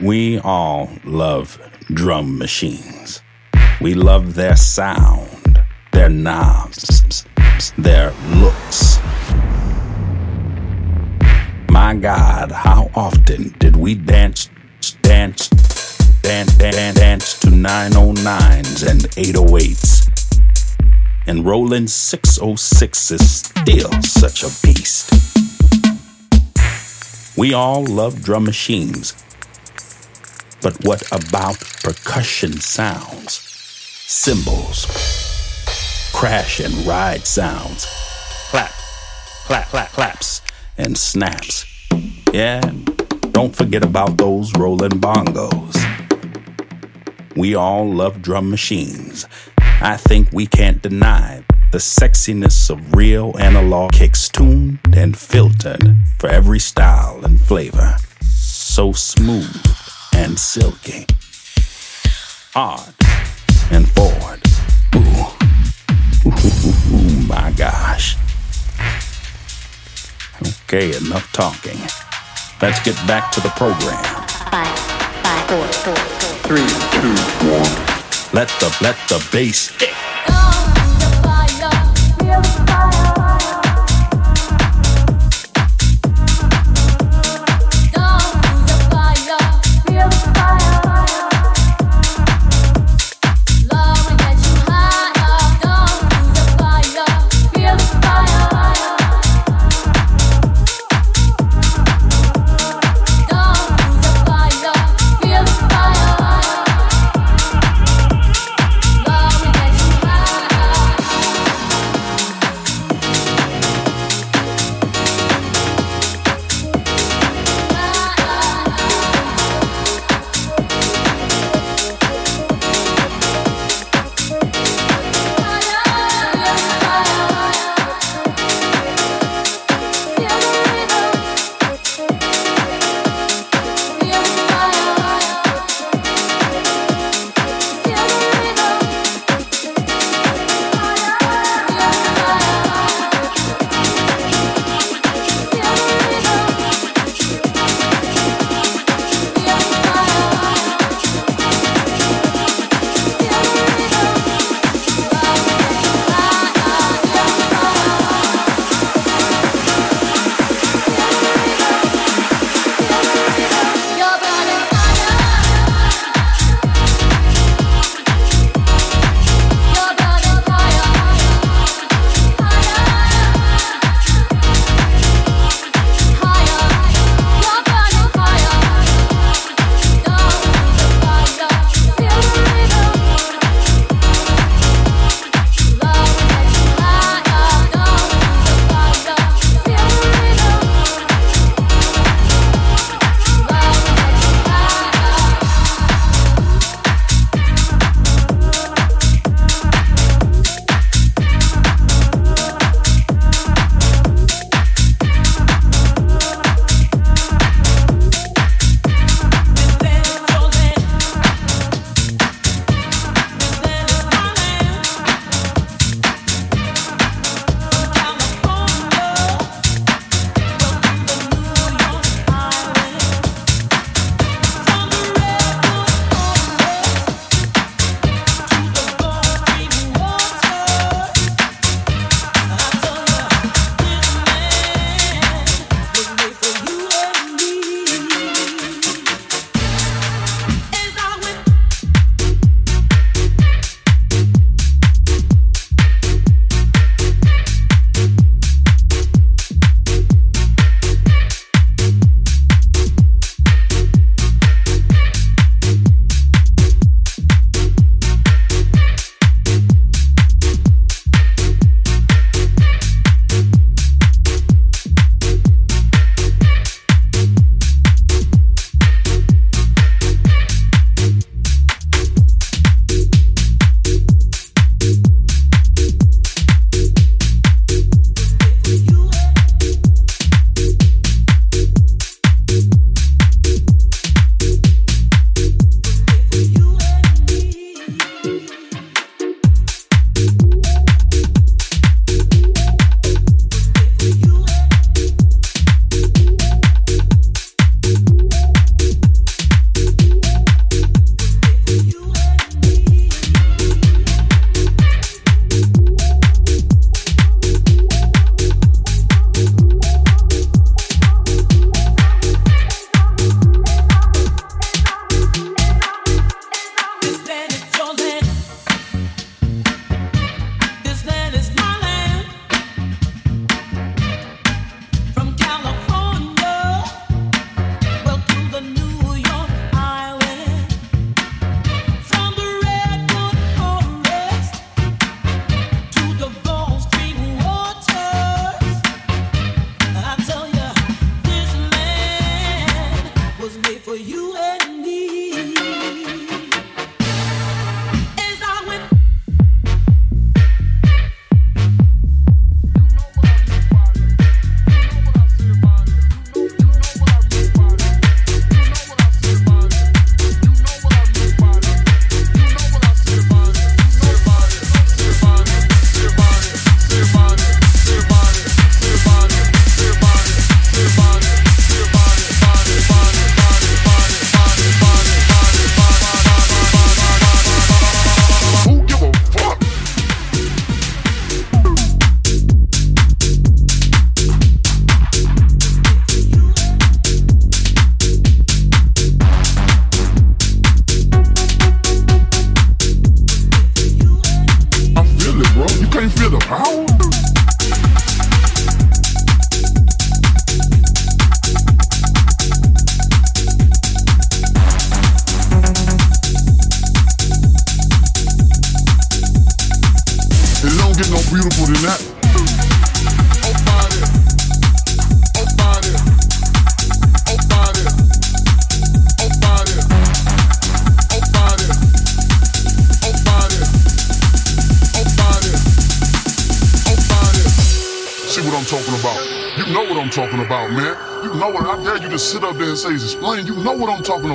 We all love drum machines. We love their sound, their knobs, their looks. My God, how often did we dance, dance, dance, dance, dance to 909s and 808s? And Roland 606 is still such a beast. We all love drum machines. But what about percussion sounds? Cymbals, crash and ride sounds, clap, clap, clap, claps, and snaps. Yeah, don't forget about those rolling bongos. We all love drum machines. I think we can't deny the sexiness of real analog kicks tuned and filtered for every style and flavor. So smooth and silky. Hard and forward. Ooh. Ooh, my gosh. Okay, enough talking. Let's get back to the program. Five, five, four, four, four. Three, two, one. Let the let the bass.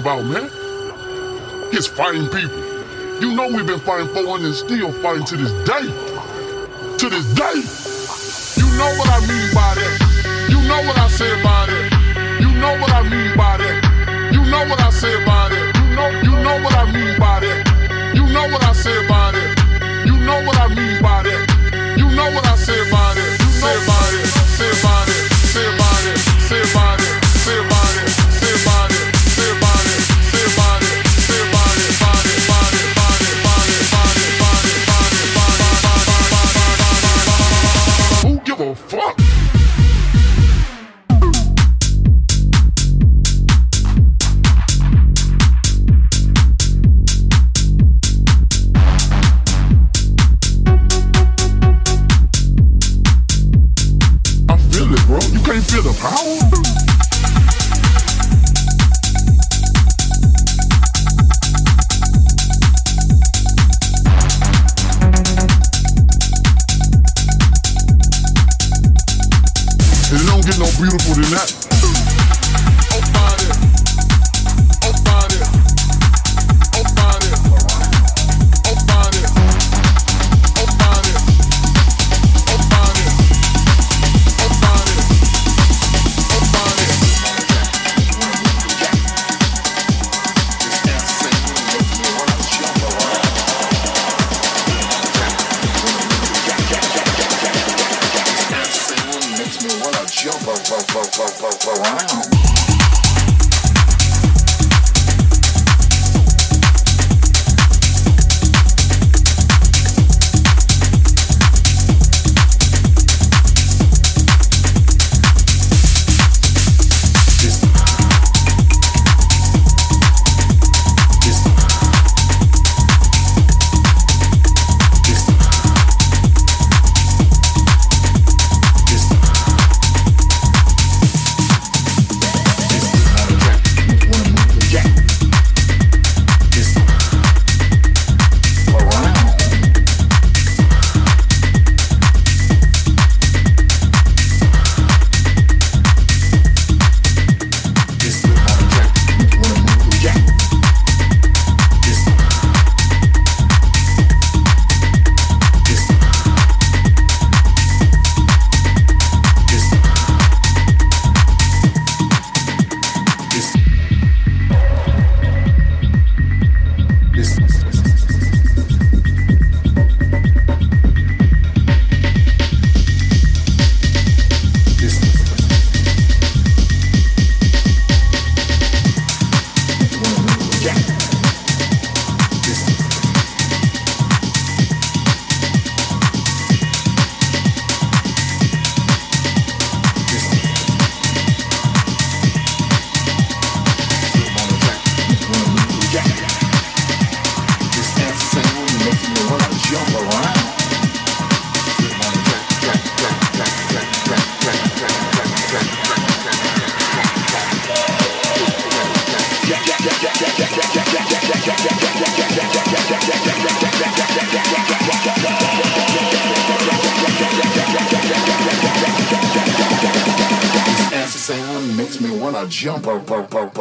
talking about, man? he's fighting people. You know we've been fighting 400 and still fighting to this day. To this day. You know what I mean by that. You know what I said by that. You know what I mean by that. You know what I said give a fuck. jump, bo, bo, bo.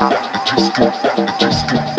that, it just good, that, it.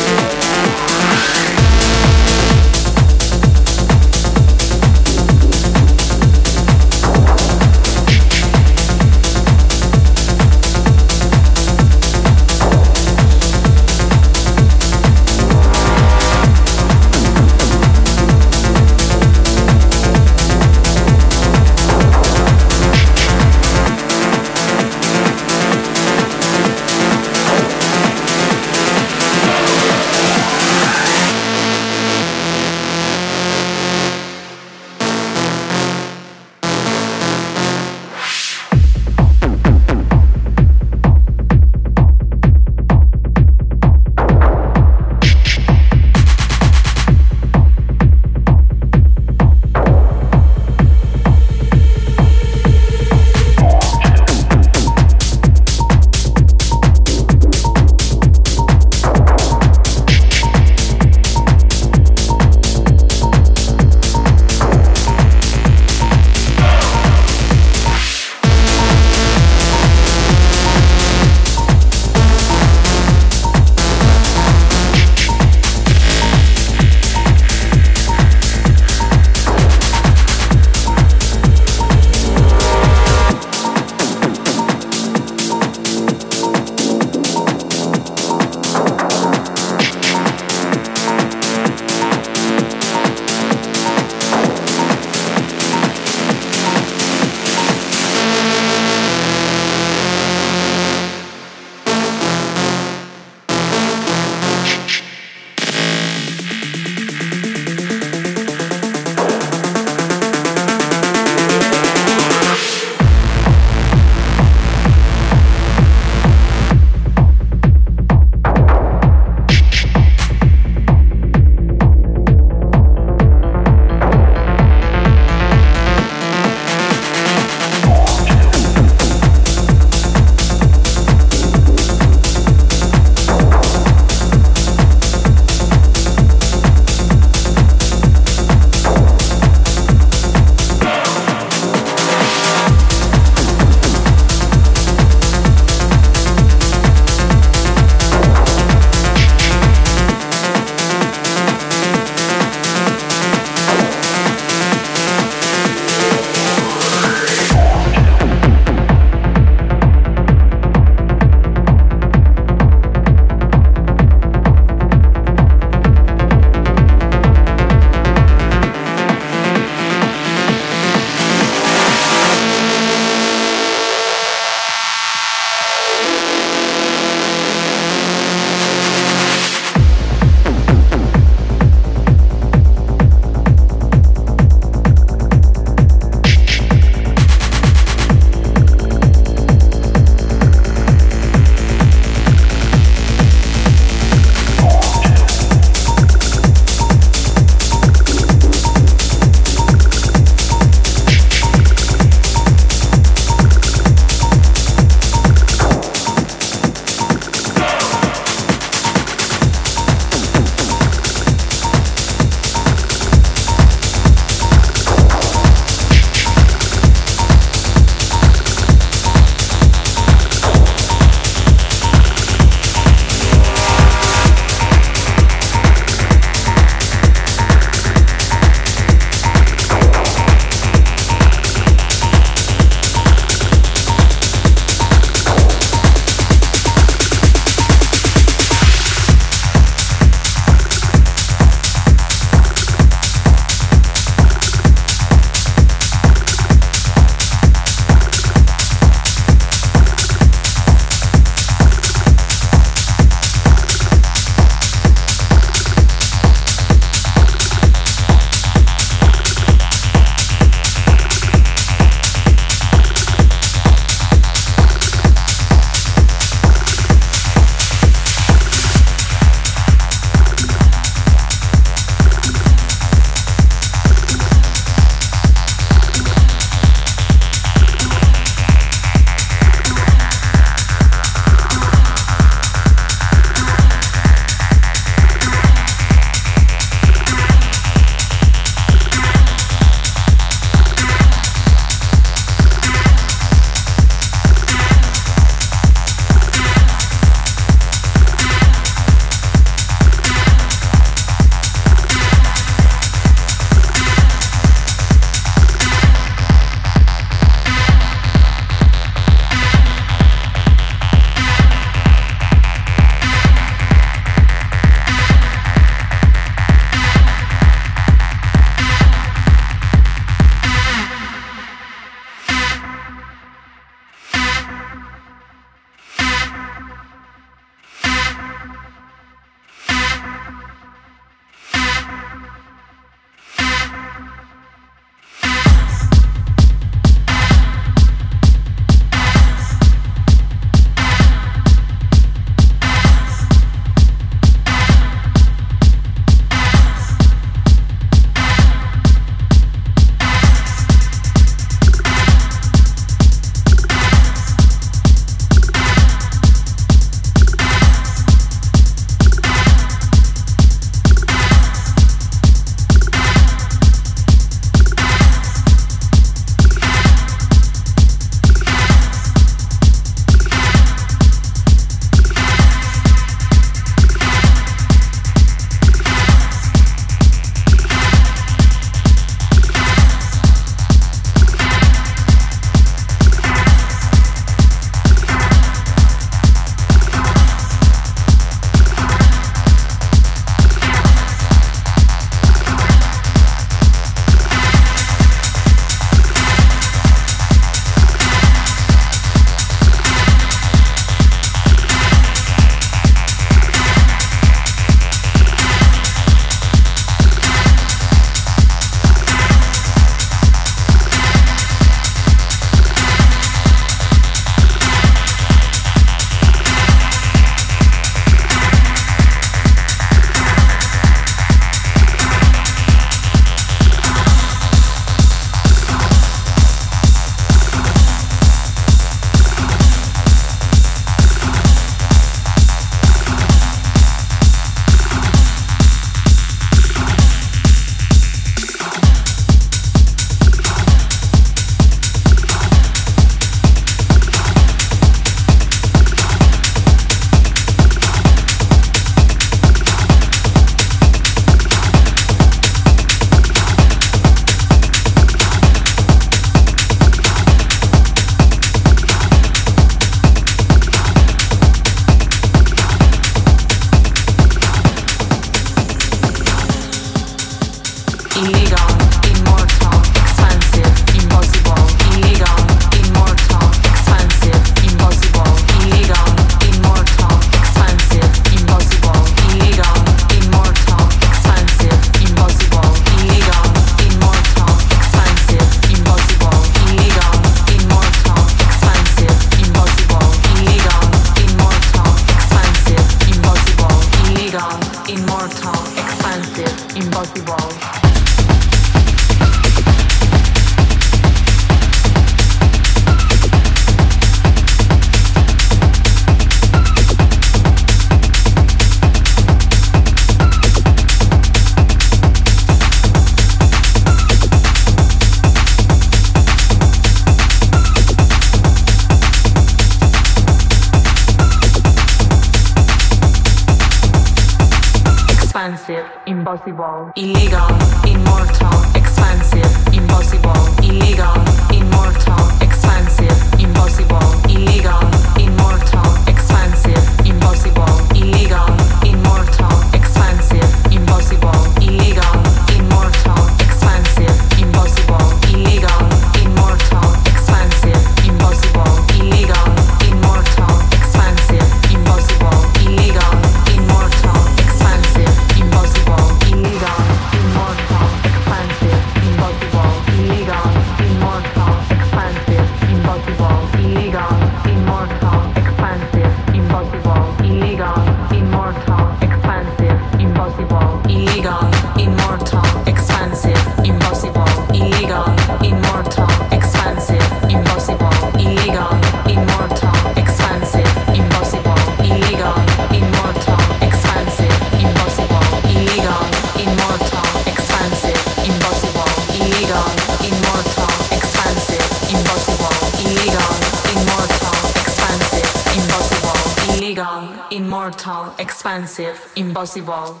Expansive, impossible.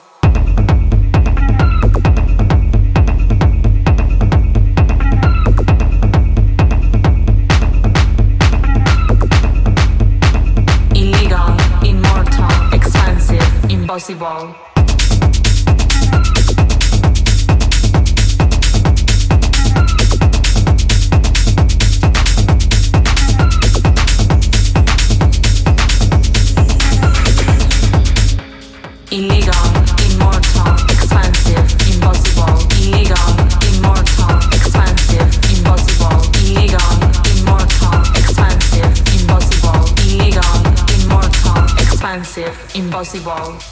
Illegal, immortal, expansive, impossible. Expansive, impossible.